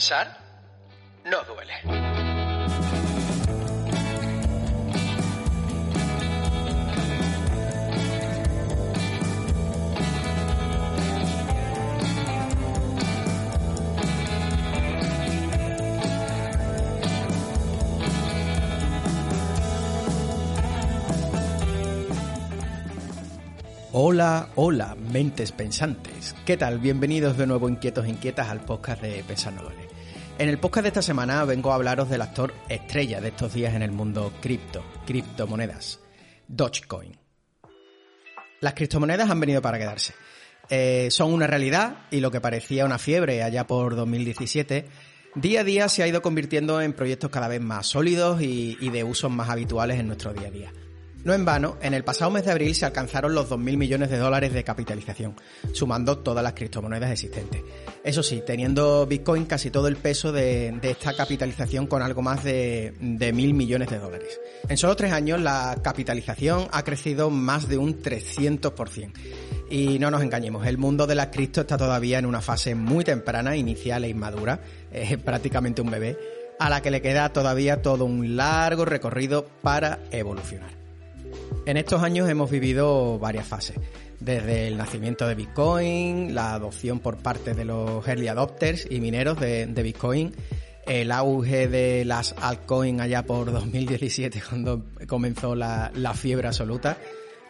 Pensar no duele. Hola, hola, mentes pensantes. ¿Qué tal? Bienvenidos de nuevo inquietos e inquietas al podcast de Pensar no duele. En el podcast de esta semana vengo a hablaros del actor estrella de estos días en el mundo cripto, criptomonedas, Dogecoin. Las criptomonedas han venido para quedarse. Eh, son una realidad y lo que parecía una fiebre allá por 2017, día a día se ha ido convirtiendo en proyectos cada vez más sólidos y de usos más habituales en nuestro día a día. No en vano, en el pasado mes de abril se alcanzaron los 2.000 millones de dólares de capitalización, sumando todas las criptomonedas existentes. Eso sí, teniendo Bitcoin casi todo el peso de, esta capitalización con algo más de, de 1.000 millones de dólares. En solo tres años la capitalización ha crecido más de un 300%. Y no nos engañemos, el mundo de las cripto está todavía en una fase muy temprana, inicial e inmadura, es prácticamente un bebé, a la que le queda todavía todo un largo recorrido para evolucionar. En estos años hemos vivido varias fases, desde el nacimiento de Bitcoin, la adopción por parte de los early adopters y mineros de, Bitcoin, el auge de las altcoins allá por 2017 cuando comenzó la, la fiebre absoluta.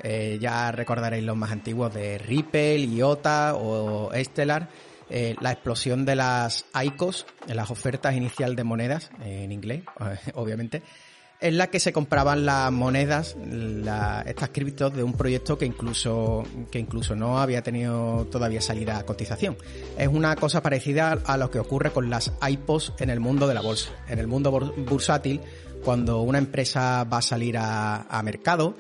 Eh, ya recordaréis los más antiguos de Ripple, IOTA o Stellar. Eh, la explosión de las ICOs, las ofertas inicial de monedas, en inglés, obviamente, en la que se compraban las monedas, la, estas criptos de un proyecto que incluso, que incluso no había tenido todavía salida a cotización. Es una cosa parecida a lo que ocurre con las IPOs en el mundo de la bolsa. En el mundo bursátil, cuando una empresa va a salir a, mercado,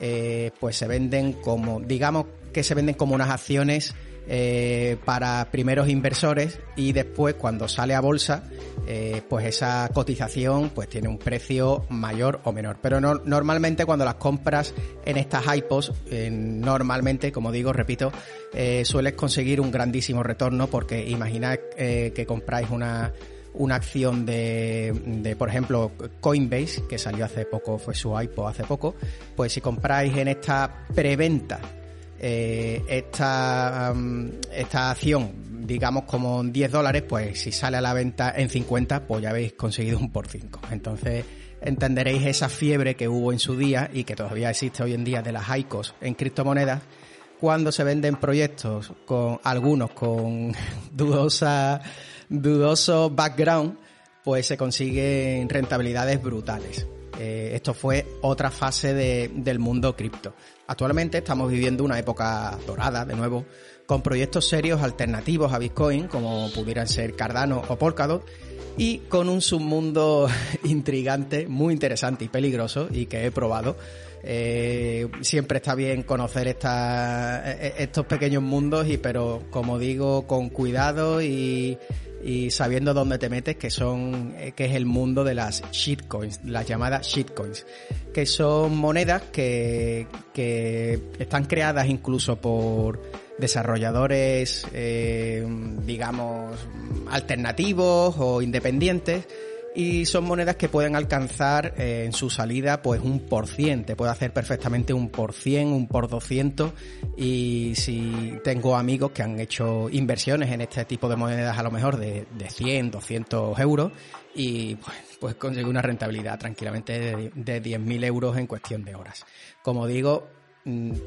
eh, pues se venden como, digamos que se venden como unas acciones eh, para primeros inversores y después cuando sale a bolsa eh, pues esa cotización pues tiene un precio mayor o menor. Pero no, normalmente cuando las compras en estas hypos eh, normalmente como digo repito sueles conseguir un grandísimo retorno porque imaginad que compráis una una acción de, de, por ejemplo, Coinbase, que salió hace poco, fue su IPO hace poco, pues si compráis en esta preventa eh, esta, esta acción, digamos como 10 dólares, pues si sale a la venta en 50, pues ya habéis conseguido un por 5. Entonces entenderéis esa fiebre que hubo en su día y que todavía existe hoy en día de las ICOs en criptomonedas cuando se venden proyectos con algunos con dudosa dudoso background, pues se consiguen rentabilidades brutales. Eh, esto fue otra fase de, del mundo cripto. Actualmente estamos viviendo una época dorada, de nuevo, con proyectos serios alternativos a Bitcoin, como pudieran ser Cardano o Polkadot, y con un submundo intrigante, muy interesante y peligroso, y que he probado. Eh, siempre está bien conocer esta, estos pequeños mundos, y pero como digo, con cuidado y, y sabiendo dónde te metes, que son, que es el mundo de las shitcoins, las llamadas shitcoins, que son monedas que, que están creadas incluso por desarrolladores, eh, digamos, alternativos o independientes, y son monedas que pueden alcanzar eh, en su salida pues un por cien, te puede hacer perfectamente un por cien, un por doscientos y si tengo amigos que han hecho inversiones en este tipo de monedas a lo mejor de, de 100, 200 euros y pues, pues consigue una rentabilidad tranquilamente de, de 10.000 euros en cuestión de horas. Como digo,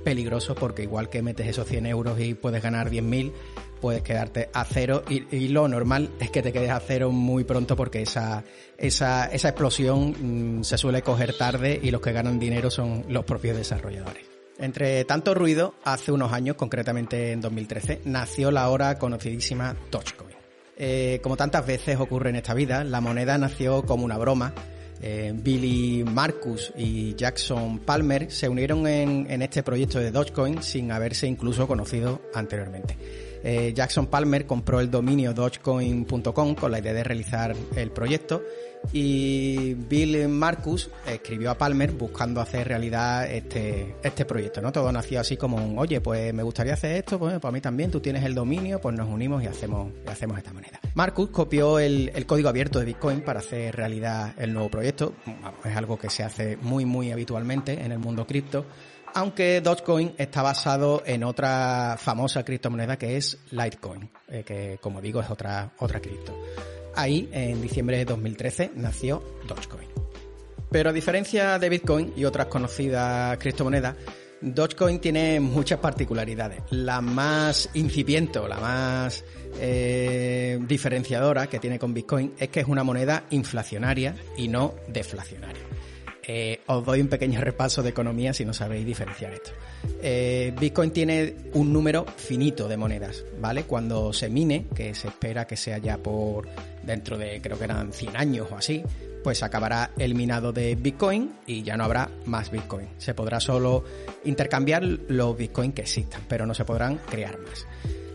peligroso porque igual que metes esos 100 euros y puedes ganar 10.000, puedes quedarte a cero y, lo normal es que te quedes a cero muy pronto porque esa, esa, esa explosión mm, se suele coger tarde y los que ganan dinero son los propios desarrolladores. Entre tanto ruido, hace unos años, concretamente en 2013, nació la ahora conocidísima Dogecoin. Eh, como tantas veces ocurre en esta vida, la moneda nació como una broma. Eh, Billy Marcus y Jackson Palmer se unieron en, este proyecto de Dogecoin sin haberse incluso conocido anteriormente. Eh, Jackson Palmer compró el dominio dogecoin.com con la idea de realizar el proyecto y Bill Marcus escribió a Palmer buscando hacer realidad este, este proyecto, ¿no? Todo nació así como un, oye, pues me gustaría hacer esto, pues para mí también, tú tienes el dominio, pues nos unimos y hacemos, hacemos esta manera. Marcus copió el, el código abierto de Bitcoin para hacer realidad el nuevo proyecto, es algo que se hace muy, muy habitualmente en el mundo cripto, aunque Dogecoin está basado en otra famosa criptomoneda que es Litecoin, eh, que como digo es otra, otra cripto. Ahí, en diciembre de 2013, nació Dogecoin. Pero a diferencia de Bitcoin y otras conocidas criptomonedas, Dogecoin tiene muchas particularidades. La más incipiente la más eh, diferenciadora que tiene con Bitcoin es que es una moneda inflacionaria y no deflacionaria. Eh, os doy un pequeño repaso de economía si no sabéis diferenciar esto. Eh, Bitcoin tiene un número finito de monedas, ¿vale? Cuando se mine, que se espera que sea ya por dentro de creo que eran 100 años o así, pues acabará el minado de Bitcoin y ya no habrá más Bitcoin. Se podrá solo intercambiar los Bitcoin que existan, pero no se podrán crear más.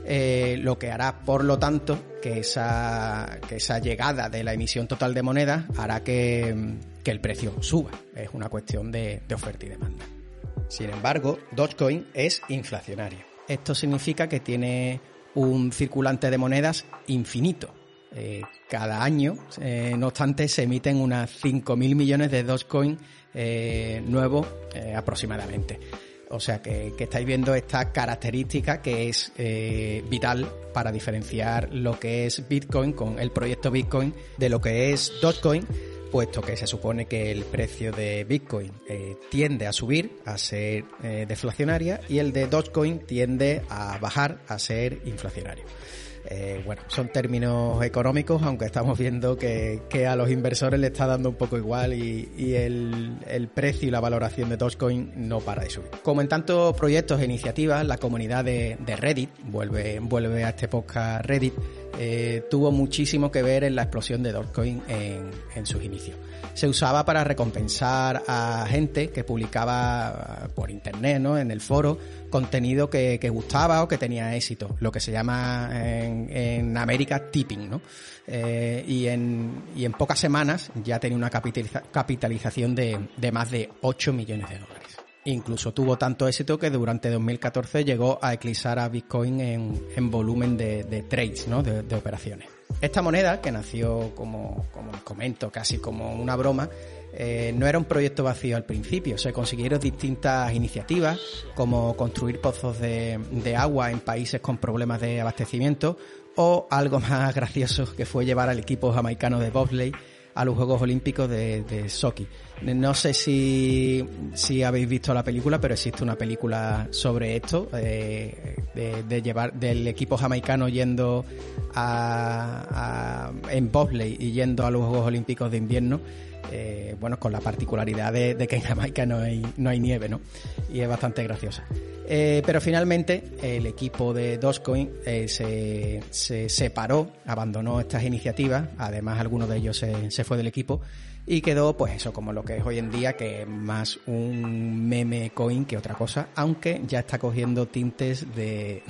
Eh, lo que hará, por lo tanto, que esa, que esa llegada de la emisión total de monedas hará que, el precio suba. Es una cuestión de, oferta y demanda. Sin embargo, Dogecoin es inflacionario. Esto significa que tiene un circulante de monedas infinito eh, cada año, eh, no obstante, se emiten unas 5.000 millones de Dogecoin eh, nuevos aproximadamente. O sea que, que, estáis viendo esta característica que es vital para diferenciar lo que es Bitcoin con el proyecto Bitcoin de lo que es Dogecoin, puesto que se supone que el precio de Bitcoin tiende a subir, a ser deflacionaria, y el de Dogecoin tiende a bajar, a ser inflacionario. Eh, bueno, son términos económicos, aunque estamos viendo que, a los inversores le está dando un poco igual y, el, precio y la valoración de Dogecoin no para de subir. Como en tantos proyectos e iniciativas, la comunidad de, Reddit, vuelve, vuelve a este podcast Reddit, eh, tuvo muchísimo que ver en la explosión de Dogecoin en, sus inicios. Se usaba para recompensar a gente que publicaba por internet, ¿no? En el foro, contenido que, gustaba o que tenía éxito, lo que se llama en, América tipping, ¿no? Eh, y, en, y en pocas semanas ya tenía una capitalización de, de más de 8 millones de dólares. Incluso tuvo tanto éxito que durante 2014 llegó a eclipsar a Bitcoin en, volumen de, trades, ¿no? De, operaciones. Esta moneda, que nació como, como comento, casi como una broma, eh, no era un proyecto vacío al principio. Se consiguieron distintas iniciativas, como construir pozos de, de agua en países con problemas de abastecimiento, o algo más gracioso que fue llevar al equipo jamaicano de bobsleigh a los Juegos Olímpicos de, Sochi. No sé si, si habéis visto la película, pero existe una película sobre esto, eh, de, llevar del equipo jamaicano yendo a, en bobsleigh y yendo a los Juegos Olímpicos de invierno. Eh, bueno, con la particularidad de, que en Jamaica no hay, no hay nieve, ¿no? Y es bastante graciosa. Eh, pero finalmente el equipo de Dogecoin eh, se, se, separó, abandonó estas iniciativas, además alguno de ellos se, se, fue del equipo y quedó pues eso como lo que es hoy en día, que es más un meme coin que otra cosa, aunque ya está cogiendo tintes de,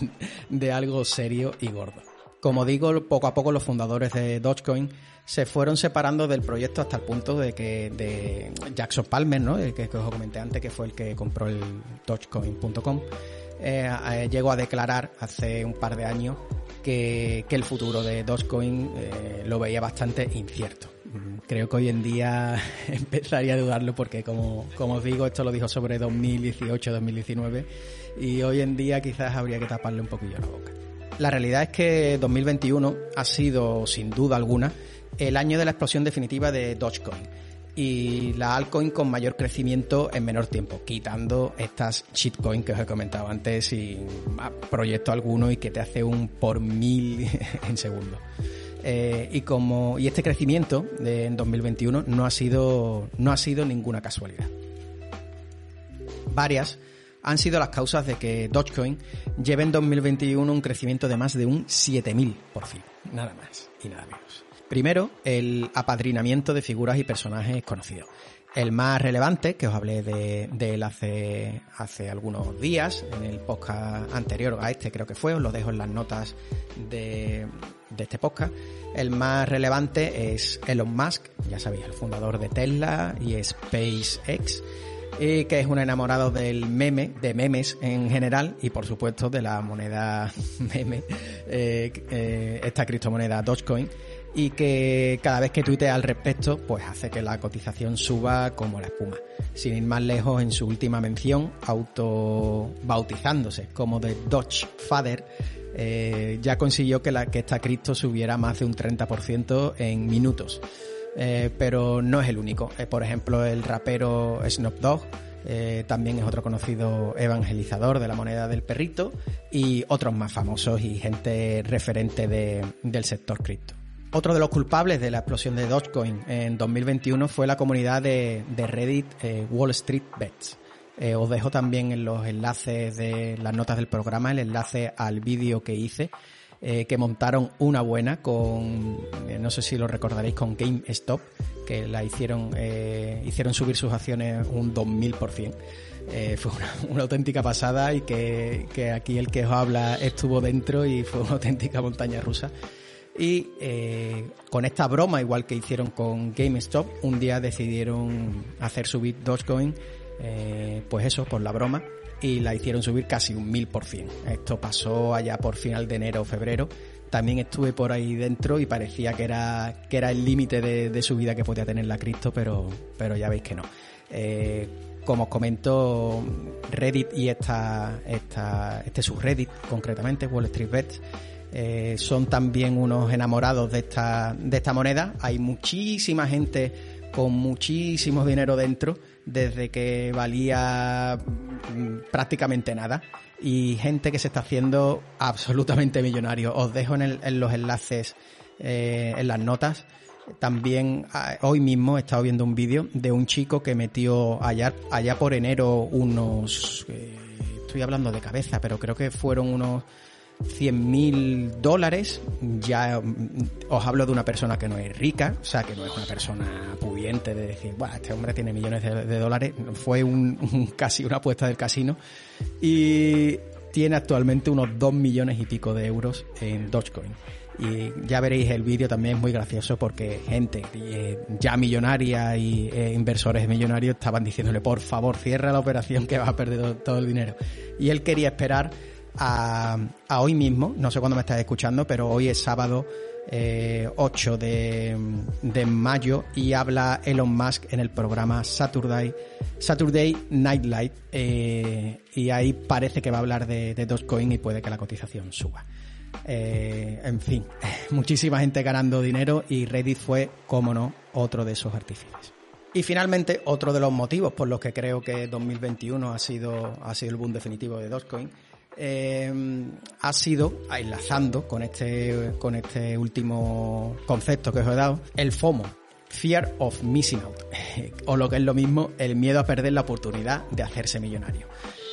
de algo serio y gordo. Como digo, poco a poco los fundadores de Dogecoin se fueron separando del proyecto hasta el punto de que de Jackson Palmer, ¿no? El que, os comenté antes, que fue el que compró el Dogecoin.com, eh, eh, llegó a declarar hace un par de años que, el futuro de Dogecoin eh, lo veía bastante incierto. Creo que hoy en día empezaría a dudarlo porque, como, como os digo, esto lo dijo sobre 2018-2019 y hoy en día quizás habría que taparle un poquillo la boca. La realidad es que 2021 ha sido, sin duda alguna, el año de la explosión definitiva de Dogecoin. y la altcoin con mayor crecimiento en menor tiempo, quitando estas shitcoins que os he comentado antes y proyecto alguno y que te hace un por mil en segundo. Eh, y como y este crecimiento en 2021 no ha sido no ha sido ninguna casualidad. Varias han sido las causas de que Dogecoin lleve en 2021 un crecimiento de más de un 7000%, nada más y nada menos. Primero, el apadrinamiento de figuras y personajes conocidos. El más relevante, que os hablé de, él hace, hace algunos días, en el podcast anterior a este creo que fue, os lo dejo en las notas de, de este podcast. El más relevante es Elon Musk, ya sabéis, el fundador de Tesla y SpaceX, y que es un enamorado del meme, de memes en general y por supuesto de la moneda meme, eh, eh, esta criptomoneda Dogecoin y que cada vez que tuitea al respecto, pues hace que la cotización suba como la espuma. Sin ir más lejos, en su última mención, auto bautizándose como de Dodge Father, eh, ya consiguió que, la, que esta cripto subiera más de un 30% en minutos. Eh, pero no es el único. Eh, por ejemplo, el rapero Snoop Dogg también es otro conocido evangelizador de la moneda del perrito y otros más famosos y gente referente del sector cripto. Otro de los culpables de la explosión de Dogecoin en 2021 fue la comunidad de, Reddit eh, Wall Street Bets. Eh, os dejo también en los enlaces de las notas del programa el enlace al vídeo que hice, eh, que montaron una buena con, no sé si lo recordaréis, con GameStop, que la hicieron, hicieron subir sus acciones un 2000%. Eh, fue una, auténtica pasada y que, que aquí el que os habla estuvo dentro y fue una auténtica montaña rusa. Y eh, con esta broma, igual que hicieron con GameStop, un día decidieron hacer subir Dogecoin, eh, pues eso, por la broma, y la hicieron subir casi un mil por cien. Esto pasó allá por final de enero o febrero. También estuve por ahí dentro y parecía que era, que era el límite de, subida que podía tener la cripto, pero, pero ya veis que no. Eh, como os comento, Reddit y esta, esta, este subreddit, concretamente, Wall Street Bets, eh, son también unos enamorados de esta, de esta moneda. Hay muchísima gente con muchísimo dinero dentro, desde que valía mm, prácticamente nada, y gente que se está haciendo absolutamente millonario. Os dejo en, los enlaces, eh, en las notas. También ah, hoy mismo he estado viendo un vídeo de un chico que metió allá, allá por enero unos, eh, estoy hablando de cabeza, pero creo que fueron unos 100 mil dólares, ya mm, os hablo de una persona que no es rica, o sea, que no es una persona pudiente de decir, bueno, este hombre tiene millones de, dólares, fue un, casi una apuesta del casino y tiene actualmente unos 2 millones y pico de euros en Dogecoin. Y ya veréis el vídeo también es muy gracioso porque gente eh, ya millonaria y eh, inversores millonarios estaban diciéndole por favor cierra la operación que vas a perder todo el dinero. Y él quería esperar a, hoy mismo, no sé cuándo me estás escuchando, pero hoy es sábado 8 eh, de, mayo y habla Elon Musk en el programa Saturday, Saturday Night Light eh, y ahí parece que va a hablar de, de Dogecoin y puede que la cotización suba. Eh, en fin, muchísima gente ganando dinero y Reddit fue, como no, otro de esos artífices. Y finalmente, otro de los motivos por los que creo que 2021 ha sido, ha sido el boom definitivo de Dogecoin eh, ha sido, enlazando con este, con este último concepto que os he dado, el FOMO, Fear of Missing Out, o lo que es lo mismo, el miedo a perder la oportunidad de hacerse millonario.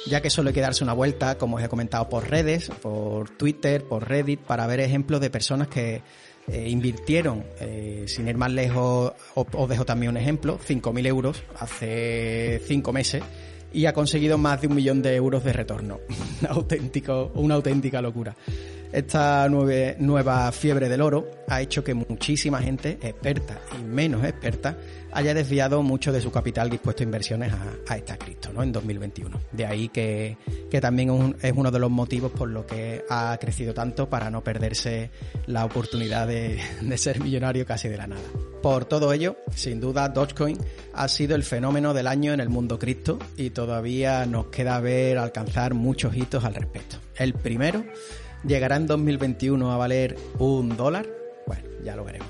Ya que solo hay que darse una vuelta, como os he comentado, por redes, por Twitter, por Reddit, para ver ejemplos de personas que eh, invirtieron, eh, sin ir más lejos, os, dejo también un ejemplo, 5.000 euros hace 5 meses y ha conseguido más de un millón de euros de retorno. Auténtico, una auténtica locura. Esta nueva fiebre del oro ha hecho que muchísima gente, experta y menos experta, haya desviado mucho de su capital dispuesto a inversiones a, esta cripto, ¿no? En 2021. De ahí que, también es uno de los motivos por lo que ha crecido tanto para no perderse la oportunidad de, de ser millonario casi de la nada. Por todo ello, sin duda, Dogecoin ha sido el fenómeno del año en el mundo cripto y todavía nos queda ver alcanzar muchos hitos al respecto. El primero ¿Llegará en 2021 a valer un dólar? Bueno, ya lo veremos.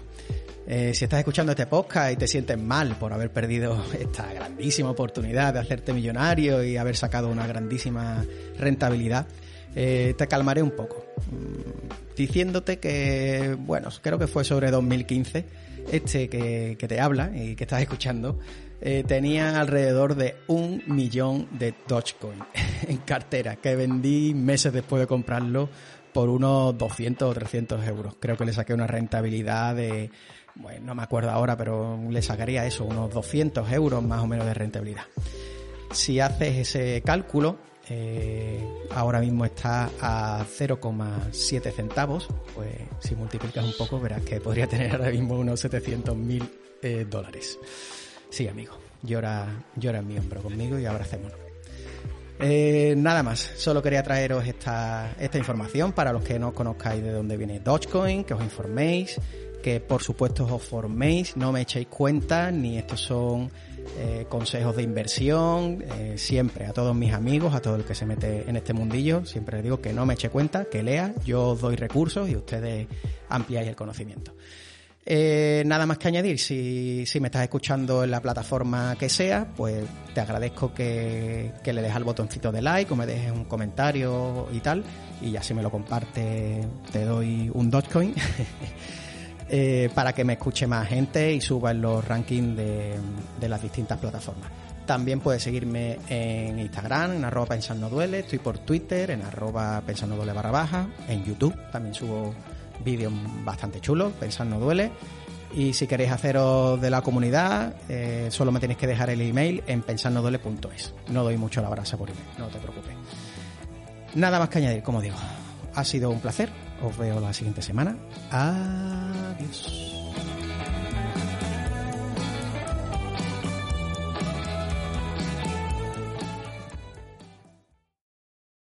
Eh, si estás escuchando este podcast y te sientes mal por haber perdido esta grandísima oportunidad de hacerte millonario y haber sacado una grandísima rentabilidad, eh, te calmaré un poco. Mm, diciéndote que, bueno, creo que fue sobre 2015, este que, que te habla y que estás escuchando, eh, tenía alrededor de un millón de Dogecoin en cartera, que vendí meses después de comprarlo por unos 200 o 300 euros. Creo que le saqué una rentabilidad de, bueno, no me acuerdo ahora, pero le sacaría eso, unos 200 euros más o menos de rentabilidad. Si haces ese cálculo, eh, ahora mismo está a 0,7 centavos, pues si multiplicas un poco verás que podría tener ahora mismo unos 700 mil eh, dólares. Sí, amigo, llora, llora en mi hombro conmigo y abracémonos. Eh, nada más, solo quería traeros esta, esta información para los que no conozcáis de dónde viene Dogecoin, que os informéis, que por supuesto os forméis, no me echéis cuenta, ni estos son eh, consejos de inversión, eh, siempre a todos mis amigos, a todo el que se mete en este mundillo, siempre les digo que no me eche cuenta, que lea, yo os doy recursos y ustedes ampliáis el conocimiento. Eh, nada más que añadir, si, si, me estás escuchando en la plataforma que sea, pues te agradezco que, que le dejes al botoncito de like o me dejes un comentario y tal, y ya si me lo comparte te doy un Dogecoin. eh, para que me escuche más gente y suba en los rankings de, de las distintas plataformas. También puedes seguirme en Instagram, en arroba pensando duele, estoy por Twitter, en arroba pensando duele barra baja, en YouTube también subo vídeos bastante chulos, pensando duele. Y si queréis haceros de la comunidad, eh, solo me tenéis que dejar el email en pensandoduele.es. No doy mucho la brasa por email, no te preocupes. Nada más que añadir, como digo. Ha sido un placer. Os veo la siguiente semana. Adiós.